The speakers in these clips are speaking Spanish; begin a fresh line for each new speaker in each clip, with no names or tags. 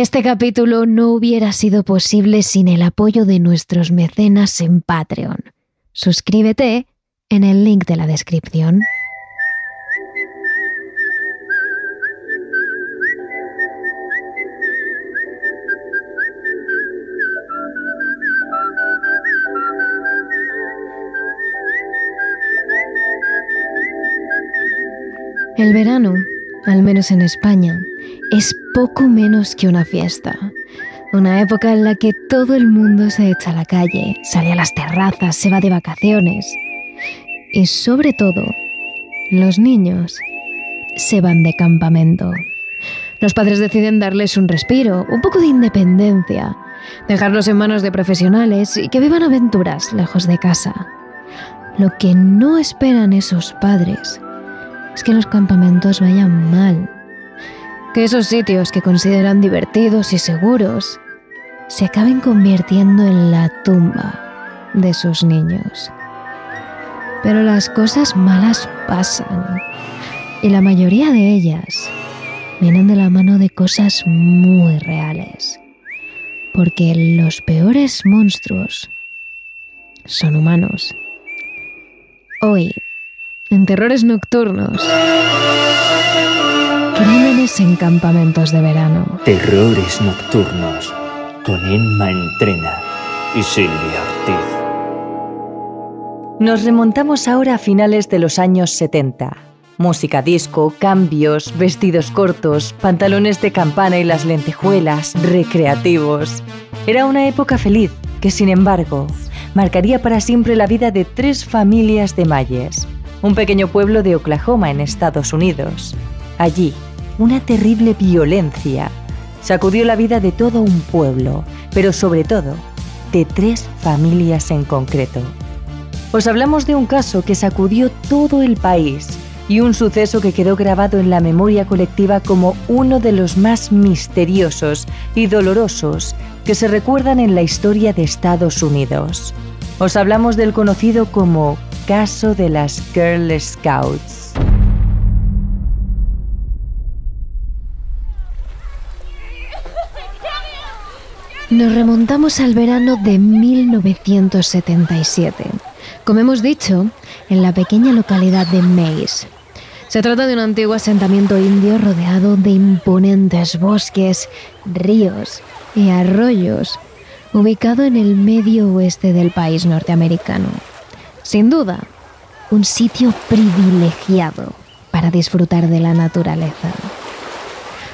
Este capítulo no hubiera sido posible sin el apoyo de nuestros mecenas en Patreon. Suscríbete en el link de la descripción. El verano, al menos en España, es poco menos que una fiesta. Una época en la que todo el mundo se echa a la calle, sale a las terrazas, se va de vacaciones. Y sobre todo, los niños se van de campamento. Los padres deciden darles un respiro, un poco de independencia, dejarlos en manos de profesionales y que vivan aventuras lejos de casa. Lo que no esperan esos padres es que los campamentos vayan mal que esos sitios que consideran divertidos y seguros se acaben convirtiendo en la tumba de sus niños. Pero las cosas malas pasan y la mayoría de ellas vienen de la mano de cosas muy reales. Porque los peores monstruos son humanos. Hoy, en Terrores Nocturnos, Crímenes en campamentos de verano.
Terrores nocturnos con Emma Entrena y Silvia Ortiz.
Nos remontamos ahora a finales de los años 70. Música disco, cambios, vestidos cortos, pantalones de campana y las lentejuelas, recreativos. Era una época feliz que, sin embargo, marcaría para siempre la vida de tres familias de Mayes, un pequeño pueblo de Oklahoma en Estados Unidos. Allí, una terrible violencia sacudió la vida de todo un pueblo, pero sobre todo de tres familias en concreto. Os hablamos de un caso que sacudió todo el país y un suceso que quedó grabado en la memoria colectiva como uno de los más misteriosos y dolorosos que se recuerdan en la historia de Estados Unidos. Os hablamos del conocido como caso de las Girl Scouts.
Nos remontamos al verano de 1977, como hemos dicho, en la pequeña localidad de Mays. Se trata de un antiguo asentamiento indio rodeado de imponentes bosques, ríos y arroyos, ubicado en el medio oeste del país norteamericano. Sin duda, un sitio privilegiado para disfrutar de la naturaleza.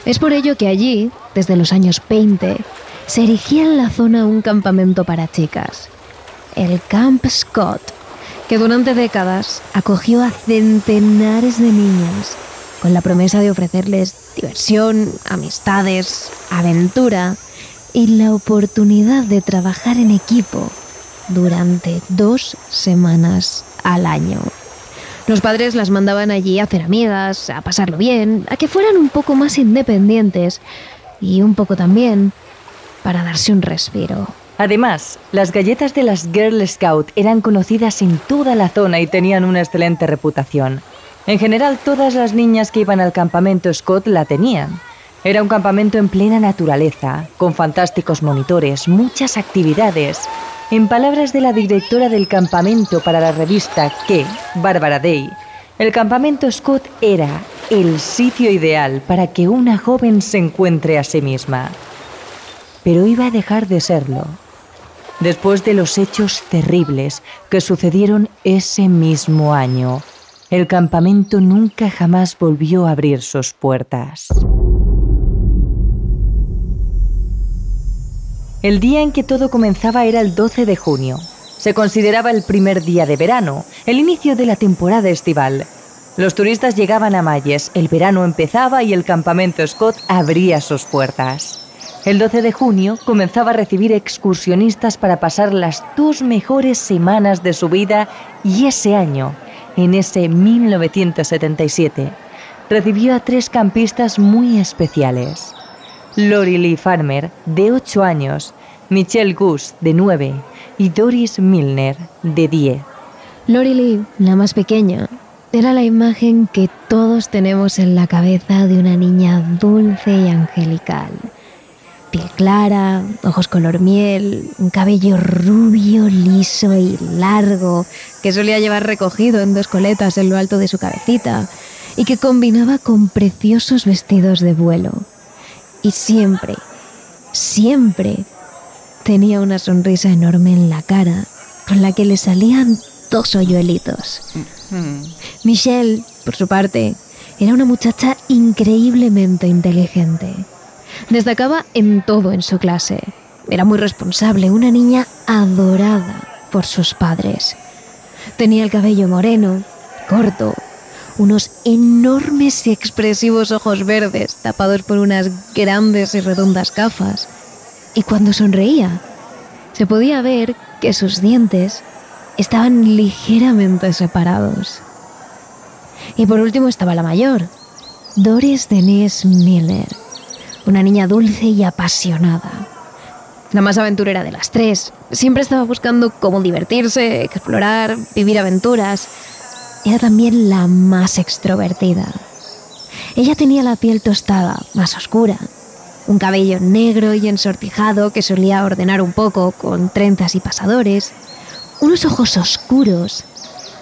Es por ello que allí, desde los años 20, se erigía en la zona un campamento para chicas, el Camp Scott, que durante décadas acogió a centenares de niñas con la promesa de ofrecerles diversión, amistades, aventura y la oportunidad de trabajar en equipo durante dos semanas al año. Los padres las mandaban allí a hacer amigas, a pasarlo bien, a que fueran un poco más independientes y un poco también para darse un respiro.
Además, las galletas de las Girl Scout eran conocidas en toda la zona y tenían una excelente reputación. En general, todas las niñas que iban al campamento Scott la tenían. Era un campamento en plena naturaleza, con fantásticos monitores, muchas actividades. En palabras de la directora del campamento para la revista Que, Bárbara Day, el campamento Scott era el sitio ideal para que una joven se encuentre a sí misma pero iba a dejar de serlo. Después de los hechos terribles que sucedieron ese mismo año, el campamento nunca jamás volvió a abrir sus puertas. El día en que todo comenzaba era el 12 de junio. Se consideraba el primer día de verano, el inicio de la temporada estival. Los turistas llegaban a Mayes, el verano empezaba y el campamento Scott abría sus puertas. El 12 de junio comenzaba a recibir excursionistas para pasar las dos mejores semanas de su vida y ese año, en ese 1977, recibió a tres campistas muy especiales. Lori Lee Farmer, de 8 años, Michelle Gus, de 9, y Doris Milner, de 10.
Lori Lee, la más pequeña, era la imagen que todos tenemos en la cabeza de una niña dulce y angelical clara, ojos color miel, un cabello rubio, liso y largo, que solía llevar recogido en dos coletas en lo alto de su cabecita, y que combinaba con preciosos vestidos de vuelo. Y siempre, siempre tenía una sonrisa enorme en la cara, con la que le salían dos hoyuelitos. Michelle, por su parte, era una muchacha increíblemente inteligente. Destacaba en todo en su clase. Era muy responsable, una niña adorada por sus padres. Tenía el cabello moreno, corto, unos enormes y expresivos ojos verdes tapados por unas grandes y redondas gafas. Y cuando sonreía, se podía ver que sus dientes estaban ligeramente separados. Y por último estaba la mayor, Doris Denise Miller, una niña dulce y apasionada. La más aventurera de las tres. Siempre estaba buscando cómo divertirse, explorar, vivir aventuras era también la más extrovertida. Ella tenía la piel tostada, más oscura, un cabello negro y ensortijado que solía ordenar un poco con trenzas y pasadores, unos ojos oscuros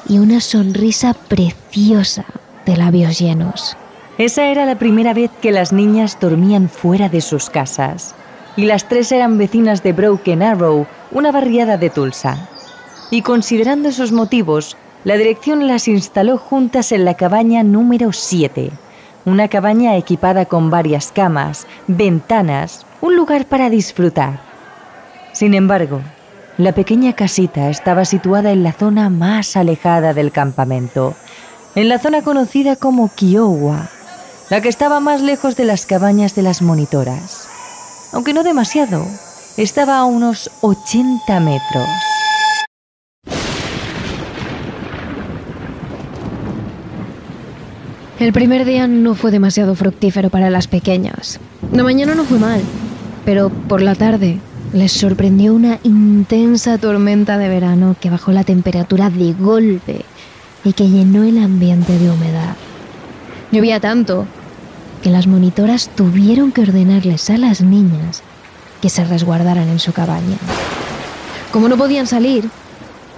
y una sonrisa preciosa de labios llenos.
Esa era la primera vez que las niñas dormían fuera de sus casas. Y las tres eran vecinas de Broken Arrow, una barriada de Tulsa. Y considerando esos motivos, la dirección las instaló juntas en la cabaña número 7, una cabaña equipada con varias camas, ventanas, un lugar para disfrutar. Sin embargo, la pequeña casita estaba situada en la zona más alejada del campamento, en la zona conocida como Kiowa, la que estaba más lejos de las cabañas de las monitoras. Aunque no demasiado, estaba a unos 80 metros.
El primer día no fue demasiado fructífero para las pequeñas. La mañana no fue mal, pero por la tarde les sorprendió una intensa tormenta de verano que bajó la temperatura de golpe y que llenó el ambiente de humedad. Llovía tanto que las monitoras tuvieron que ordenarles a las niñas que se resguardaran en su cabaña. Como no podían salir,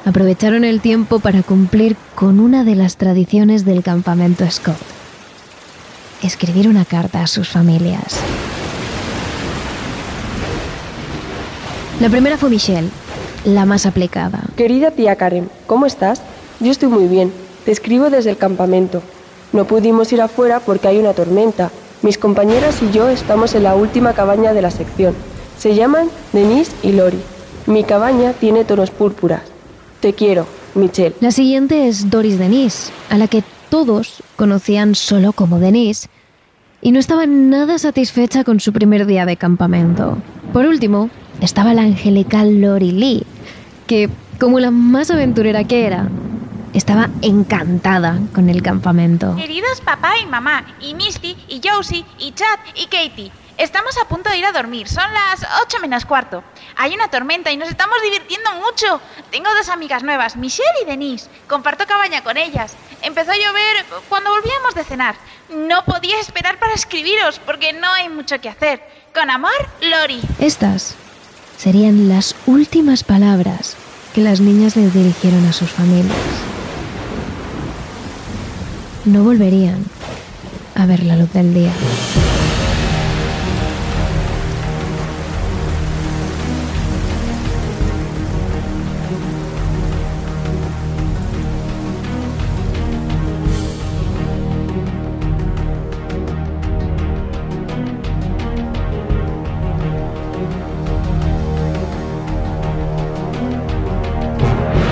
aprovecharon el tiempo para cumplir con una de las tradiciones del campamento Scott. Escribir una carta a sus familias. La primera fue Michelle, la más aplicada.
Querida tía Karen, ¿cómo estás? Yo estoy muy bien. Te escribo desde el campamento. No pudimos ir afuera porque hay una tormenta. Mis compañeras y yo estamos en la última cabaña de la sección. Se llaman Denise y Lori. Mi cabaña tiene tonos púrpuras. Te quiero, Michelle.
La siguiente es Doris Denise, a la que todos conocían solo como Denise, y no estaba nada satisfecha con su primer día de campamento. Por último, estaba la angelical Lori Lee, que, como la más aventurera que era, estaba encantada con el campamento.
Queridos papá y mamá, y Misty, y Josie, y Chad, y Katie. Estamos a punto de ir a dormir. Son las 8 menos cuarto. Hay una tormenta y nos estamos divirtiendo mucho. Tengo dos amigas nuevas, Michelle y Denise. Comparto cabaña con ellas. Empezó a llover cuando volvíamos de cenar. No podía esperar para escribiros porque no hay mucho que hacer. Con amor, Lori.
Estas serían las últimas palabras que las niñas le dirigieron a sus familias. No volverían a ver la luz del día.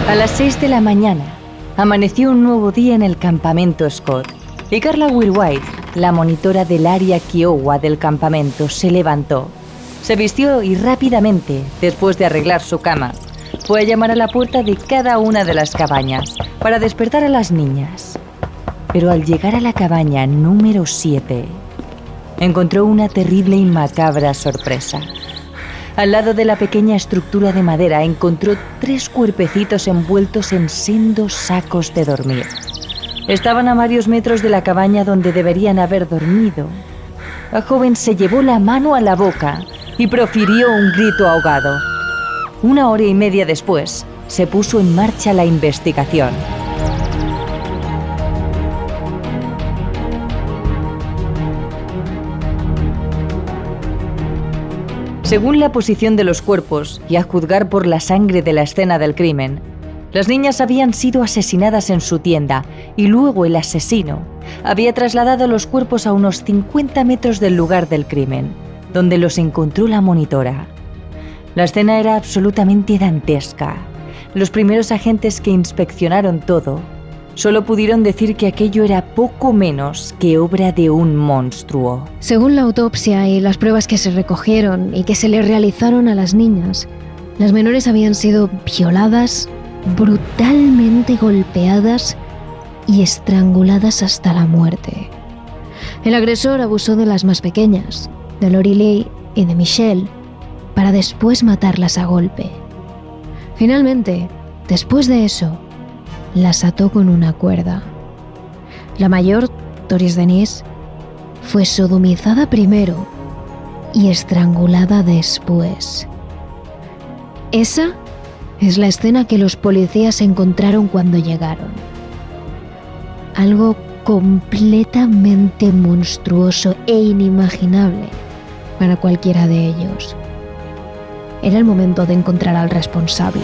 A las 6 de la mañana, amaneció un nuevo día en el campamento Scott y Carla White, la monitora del área Kiowa del campamento, se levantó. Se vistió y rápidamente, después de arreglar su cama, fue a llamar a la puerta de cada una de las cabañas para despertar a las niñas. Pero al llegar a la cabaña número 7, encontró una terrible y macabra sorpresa. Al lado de la pequeña estructura de madera encontró tres cuerpecitos envueltos en sendos sacos de dormir. Estaban a varios metros de la cabaña donde deberían haber dormido. La joven se llevó la mano a la boca y profirió un grito ahogado. Una hora y media después, se puso en marcha la investigación. Según la posición de los cuerpos y a juzgar por la sangre de la escena del crimen, las niñas habían sido asesinadas en su tienda y luego el asesino había trasladado los cuerpos a unos 50 metros del lugar del crimen, donde los encontró la monitora. La escena era absolutamente dantesca. Los primeros agentes que inspeccionaron todo solo pudieron decir que aquello era poco menos que obra de un monstruo.
Según la autopsia y las pruebas que se recogieron y que se le realizaron a las niñas, las menores habían sido violadas, brutalmente golpeadas y estranguladas hasta la muerte. El agresor abusó de las más pequeñas, de Lori Lee y de Michelle, para después matarlas a golpe. Finalmente, después de eso, las ató con una cuerda. La mayor, Doris Denise, fue sodomizada primero y estrangulada después. Esa es la escena que los policías encontraron cuando llegaron. Algo completamente monstruoso e inimaginable para cualquiera de ellos. Era el momento de encontrar al responsable.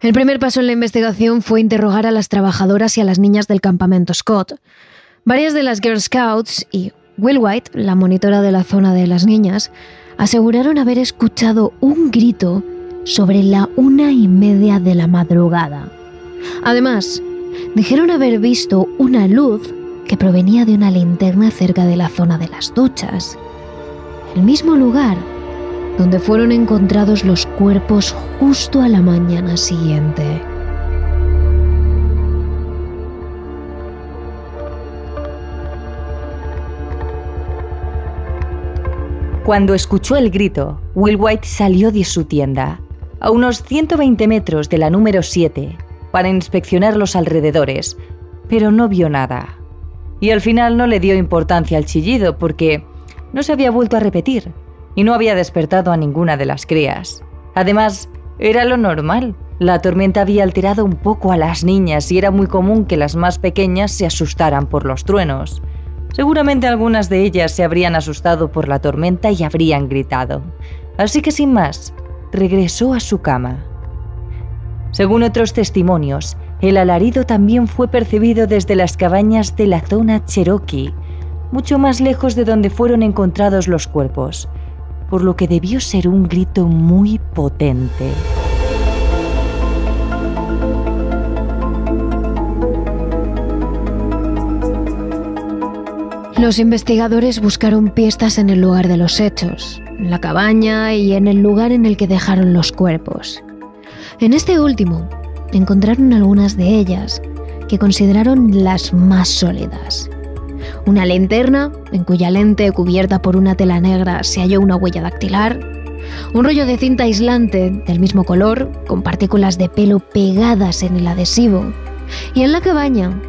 El primer paso en la investigación fue interrogar a las trabajadoras y a las niñas del campamento Scott. Varias de las Girl Scouts y Will White, la monitora de la zona de las niñas, aseguraron haber escuchado un grito sobre la una y media de la madrugada. Además, dijeron haber visto una luz que provenía de una linterna cerca de la zona de las duchas. El mismo lugar donde fueron encontrados los cuerpos justo a la mañana siguiente.
Cuando escuchó el grito, Will White salió de su tienda, a unos 120 metros de la número 7, para inspeccionar los alrededores, pero no vio nada. Y al final no le dio importancia al chillido porque no se había vuelto a repetir y no había despertado a ninguna de las crías. Además, era lo normal. La tormenta había alterado un poco a las niñas y era muy común que las más pequeñas se asustaran por los truenos. Seguramente algunas de ellas se habrían asustado por la tormenta y habrían gritado. Así que sin más, regresó a su cama. Según otros testimonios, el alarido también fue percibido desde las cabañas de la zona Cherokee, mucho más lejos de donde fueron encontrados los cuerpos, por lo que debió ser un grito muy potente.
Los investigadores buscaron pistas en el lugar de los hechos, en la cabaña y en el lugar en el que dejaron los cuerpos. En este último, encontraron algunas de ellas que consideraron las más sólidas una linterna en cuya lente cubierta por una tela negra se halló una huella dactilar, un rollo de cinta aislante del mismo color, con partículas de pelo pegadas en el adhesivo, y en la cabaña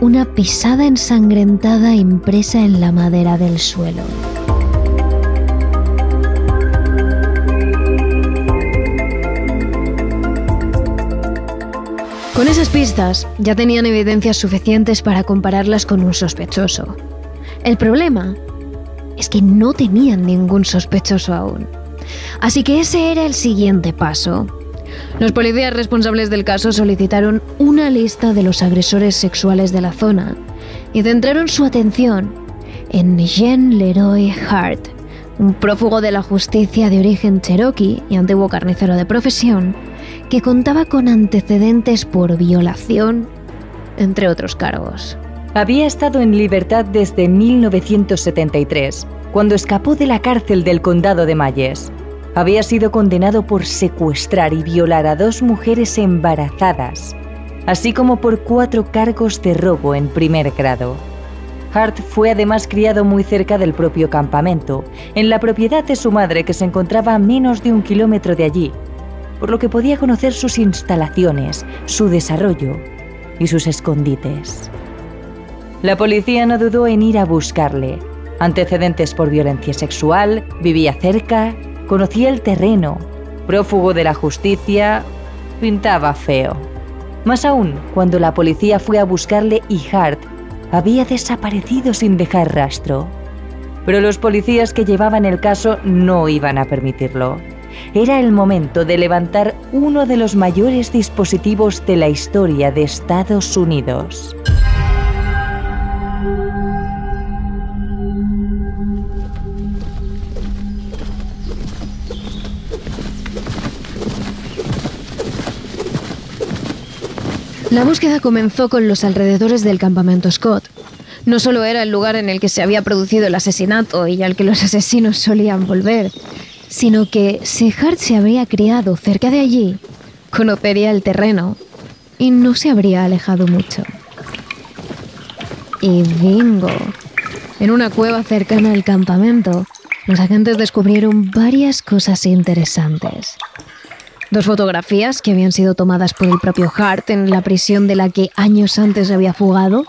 una pisada ensangrentada impresa en la madera del suelo. Con esas pistas ya tenían evidencias suficientes para compararlas con un sospechoso. El problema es que no tenían ningún sospechoso aún. Así que ese era el siguiente paso. Los policías responsables del caso solicitaron una lista de los agresores sexuales de la zona y centraron su atención en Jean Leroy Hart, un prófugo de la justicia de origen cherokee y antiguo carnicero de profesión, que contaba con antecedentes por violación, entre otros cargos.
Había estado en libertad desde 1973, cuando escapó de la cárcel del condado de Mayes. Había sido condenado por secuestrar y violar a dos mujeres embarazadas, así como por cuatro cargos de robo en primer grado. Hart fue además criado muy cerca del propio campamento, en la propiedad de su madre que se encontraba a menos de un kilómetro de allí, por lo que podía conocer sus instalaciones, su desarrollo y sus escondites. La policía no dudó en ir a buscarle. Antecedentes por violencia sexual, vivía cerca, conocía el terreno, prófugo de la justicia, pintaba feo. Más aún, cuando la policía fue a buscarle y Hart había desaparecido sin dejar rastro. Pero los policías que llevaban el caso no iban a permitirlo. Era el momento de levantar uno de los mayores dispositivos de la historia de Estados Unidos.
La búsqueda comenzó con los alrededores del campamento Scott. No solo era el lugar en el que se había producido el asesinato y al que los asesinos solían volver, sino que si Hart se habría criado cerca de allí, conocería el terreno y no se habría alejado mucho. Y bingo. En una cueva cercana al campamento, los agentes descubrieron varias cosas interesantes. Dos fotografías que habían sido tomadas por el propio Hart en la prisión de la que años antes había fugado.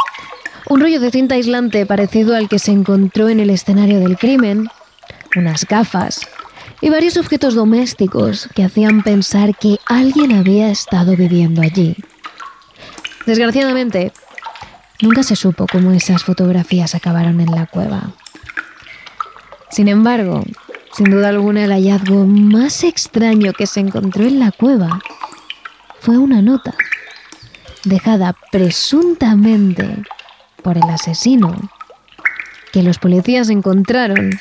Un rollo de cinta aislante parecido al que se encontró en el escenario del crimen. Unas gafas. Y varios objetos domésticos que hacían pensar que alguien había estado viviendo allí. Desgraciadamente, nunca se supo cómo esas fotografías acabaron en la cueva. Sin embargo, sin duda alguna el hallazgo más extraño que se encontró en la cueva fue una nota dejada presuntamente por el asesino que los policías encontraron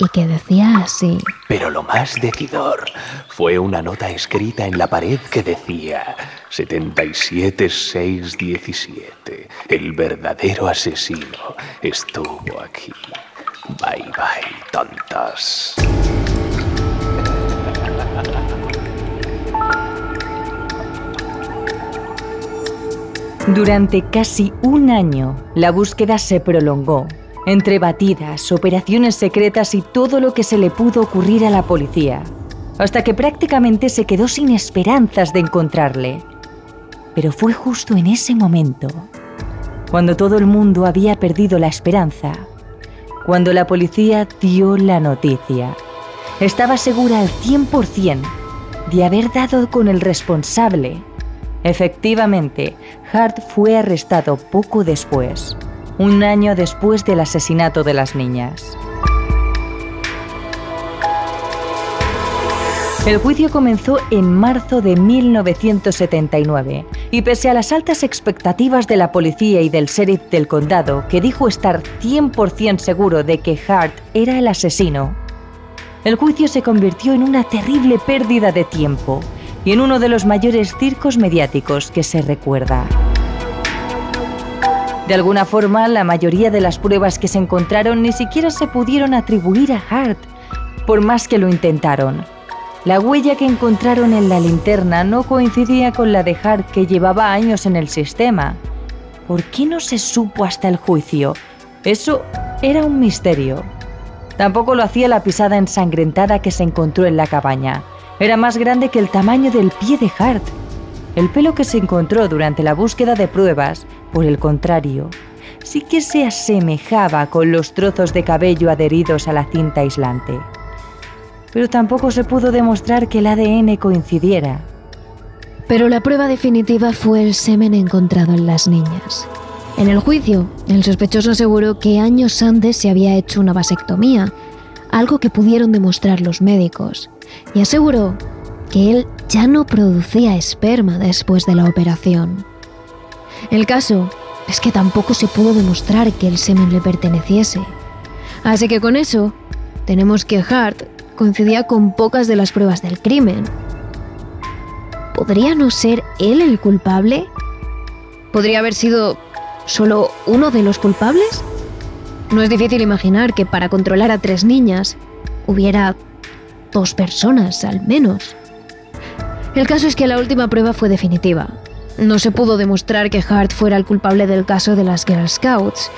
y que decía así.
Pero lo más decidor fue una nota escrita en la pared que decía 77617. El verdadero asesino estuvo aquí. Bye bye, tontos.
Durante casi un año, la búsqueda se prolongó, entre batidas, operaciones secretas y todo lo que se le pudo ocurrir a la policía, hasta que prácticamente se quedó sin esperanzas de encontrarle. Pero fue justo en ese momento, cuando todo el mundo había perdido la esperanza, cuando la policía dio la noticia. Estaba segura al 100% de haber dado con el responsable. Efectivamente, Hart fue arrestado poco después, un año después del asesinato de las niñas. El juicio comenzó en marzo de 1979 y pese a las altas expectativas de la policía y del sheriff del condado, que dijo estar 100% seguro de que Hart era el asesino, el juicio se convirtió en una terrible pérdida de tiempo y en uno de los mayores circos mediáticos que se recuerda. De alguna forma, la mayoría de las pruebas que se encontraron ni siquiera se pudieron atribuir a Hart, por más que lo intentaron. La huella que encontraron en la linterna no coincidía con la de Hart que llevaba años en el sistema. ¿Por qué no se supo hasta el juicio? Eso era un misterio. Tampoco lo hacía la pisada ensangrentada que se encontró en la cabaña. Era más grande que el tamaño del pie de Hart. El pelo que se encontró durante la búsqueda de pruebas, por el contrario, sí que se asemejaba con los trozos de cabello adheridos a la cinta aislante pero tampoco se pudo demostrar que el ADN coincidiera.
Pero la prueba definitiva fue el semen encontrado en las niñas. En el juicio, el sospechoso aseguró que años antes se había hecho una vasectomía, algo que pudieron demostrar los médicos, y aseguró que él ya no producía esperma después de la operación. El caso es que tampoco se pudo demostrar que el semen le perteneciese. Así que con eso, tenemos que Hart coincidía con pocas de las pruebas del crimen. ¿Podría no ser él el culpable? ¿Podría haber sido solo uno de los culpables? No es difícil imaginar que para controlar a tres niñas hubiera dos personas al menos. El caso es que la última prueba fue definitiva. No se pudo demostrar que Hart fuera el culpable del caso de las Girl Scouts,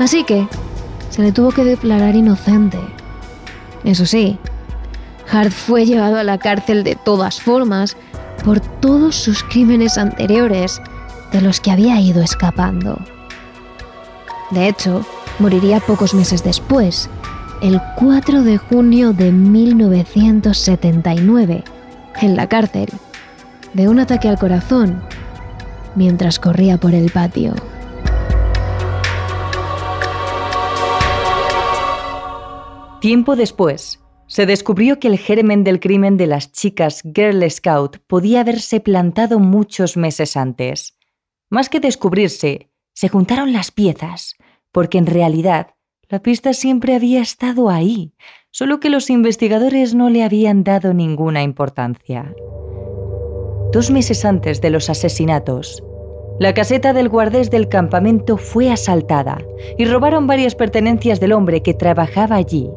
así que se le tuvo que declarar inocente. Eso sí, Hart fue llevado a la cárcel de todas formas por todos sus crímenes anteriores de los que había ido escapando. De hecho, moriría pocos meses después, el 4 de junio de 1979, en la cárcel, de un ataque al corazón mientras corría por el patio.
Tiempo después, se descubrió que el germen del crimen de las chicas Girl Scout podía haberse plantado muchos meses antes. Más que descubrirse, se juntaron las piezas, porque en realidad la pista siempre había estado ahí, solo que los investigadores no le habían dado ninguna importancia. Dos meses antes de los asesinatos, la caseta del guardés del campamento fue asaltada y robaron varias pertenencias del hombre que trabajaba allí.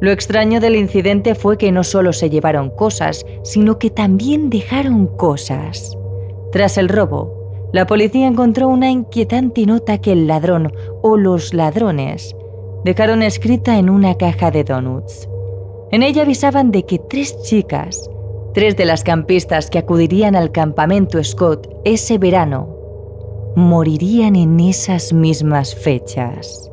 Lo extraño del incidente fue que no solo se llevaron cosas, sino que también dejaron cosas. Tras el robo, la policía encontró una inquietante nota que el ladrón o los ladrones dejaron escrita en una caja de donuts. En ella avisaban de que tres chicas, tres de las campistas que acudirían al campamento Scott ese verano, morirían en esas mismas fechas.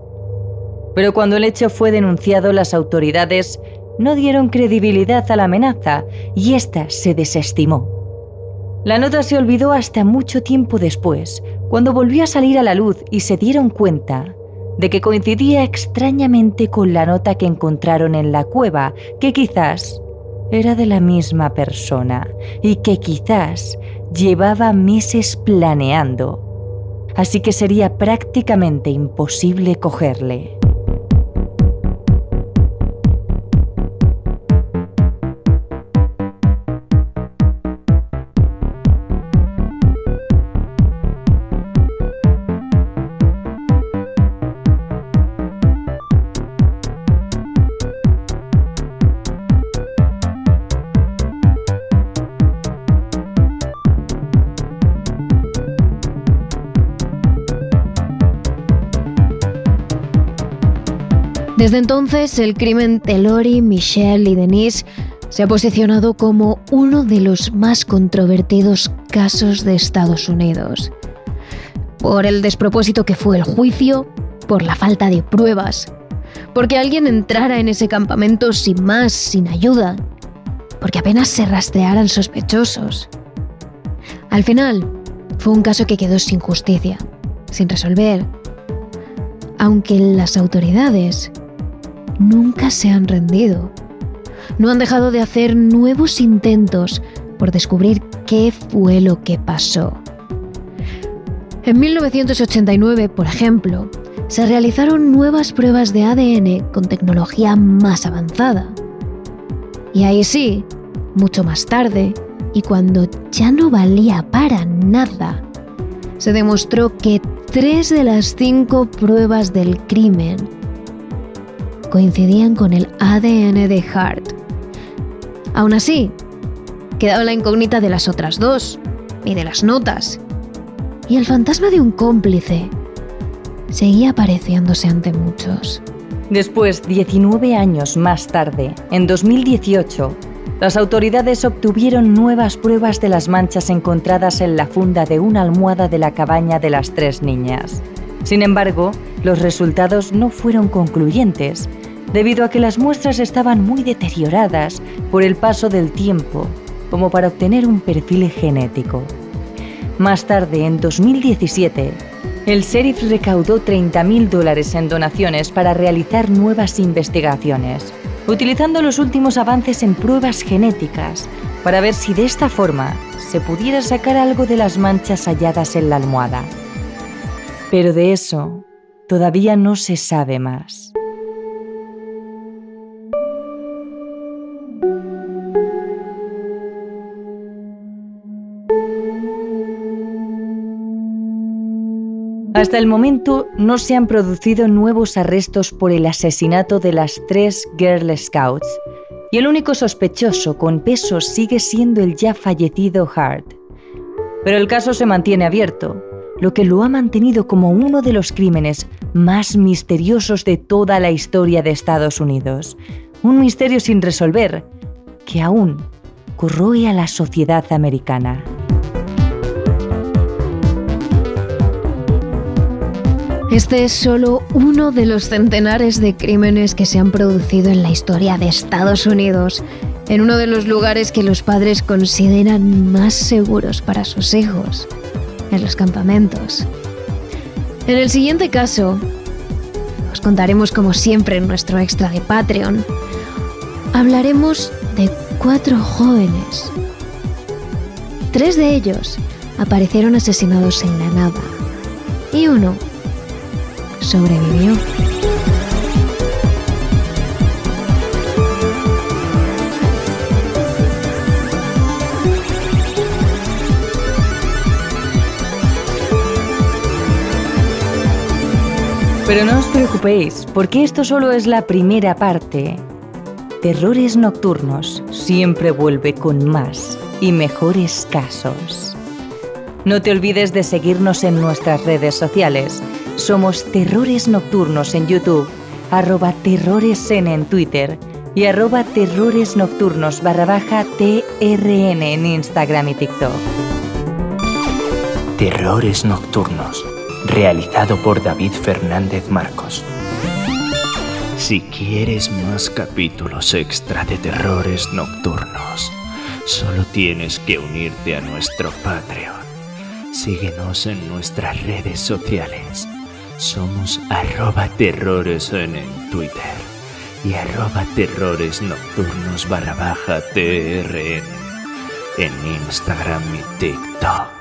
Pero cuando el hecho fue denunciado, las autoridades no dieron credibilidad a la amenaza y ésta se desestimó. La nota se olvidó hasta mucho tiempo después, cuando volvió a salir a la luz y se dieron cuenta de que coincidía extrañamente con la nota que encontraron en la cueva, que quizás era de la misma persona y que quizás llevaba meses planeando. Así que sería prácticamente imposible cogerle.
Desde entonces, el crimen de Lori, Michelle y Denise se ha posicionado como uno de los más controvertidos casos de Estados Unidos. Por el despropósito que fue el juicio, por la falta de pruebas, porque alguien entrara en ese campamento sin más, sin ayuda, porque apenas se rastrearan sospechosos. Al final, fue un caso que quedó sin justicia, sin resolver, aunque las autoridades nunca se han rendido. No han dejado de hacer nuevos intentos por descubrir qué fue lo que pasó. En 1989, por ejemplo, se realizaron nuevas pruebas de ADN con tecnología más avanzada. Y ahí sí, mucho más tarde, y cuando ya no valía para nada, se demostró que tres de las cinco pruebas del crimen coincidían con el ADN de Hart. Aún así, quedaba la incógnita de las otras dos y de las notas. Y el fantasma de un cómplice seguía apareciéndose ante muchos.
Después, 19 años más tarde, en 2018, las autoridades obtuvieron nuevas pruebas de las manchas encontradas en la funda de una almohada de la cabaña de las tres niñas. Sin embargo, los resultados no fueron concluyentes, debido a que las muestras estaban muy deterioradas por el paso del tiempo, como para obtener un perfil genético. Más tarde, en 2017, el sheriff recaudó 30.000 dólares en donaciones para realizar nuevas investigaciones, utilizando los últimos avances en pruebas genéticas para ver si de esta forma se pudiera sacar algo de las manchas halladas en la almohada. Pero de eso todavía no se sabe más. Hasta el momento no se han producido nuevos arrestos por el asesinato de las tres Girl Scouts y el único sospechoso con peso sigue siendo el ya fallecido Hart. Pero el caso se mantiene abierto, lo que lo ha mantenido como uno de los crímenes más misteriosos de toda la historia de Estados Unidos. Un misterio sin resolver que aún corroe a la sociedad americana.
Este es solo uno de los centenares de crímenes que se han producido en la historia de Estados Unidos, en uno de los lugares que los padres consideran más seguros para sus hijos, en los campamentos. En el siguiente caso, os contaremos como siempre en nuestro extra de Patreon, hablaremos de cuatro jóvenes. Tres de ellos aparecieron asesinados en la nada y uno sobrevivió.
Pero no os preocupéis, porque esto solo es la primera parte. Terrores Nocturnos siempre vuelve con más y mejores casos. No te olvides de seguirnos en nuestras redes sociales. Somos Terrores Nocturnos en YouTube, arroba terroresen en Twitter y arroba terrores nocturnos barra baja TRN en Instagram y TikTok.
Terrores Nocturnos, realizado por David Fernández Marcos. Si quieres más capítulos extra de terrores nocturnos, solo tienes que unirte a nuestro Patreon. Síguenos en nuestras redes sociales. Somos arroba terrores en, en Twitter y arroba terrores nocturnos barra baja TRN en Instagram y TikTok.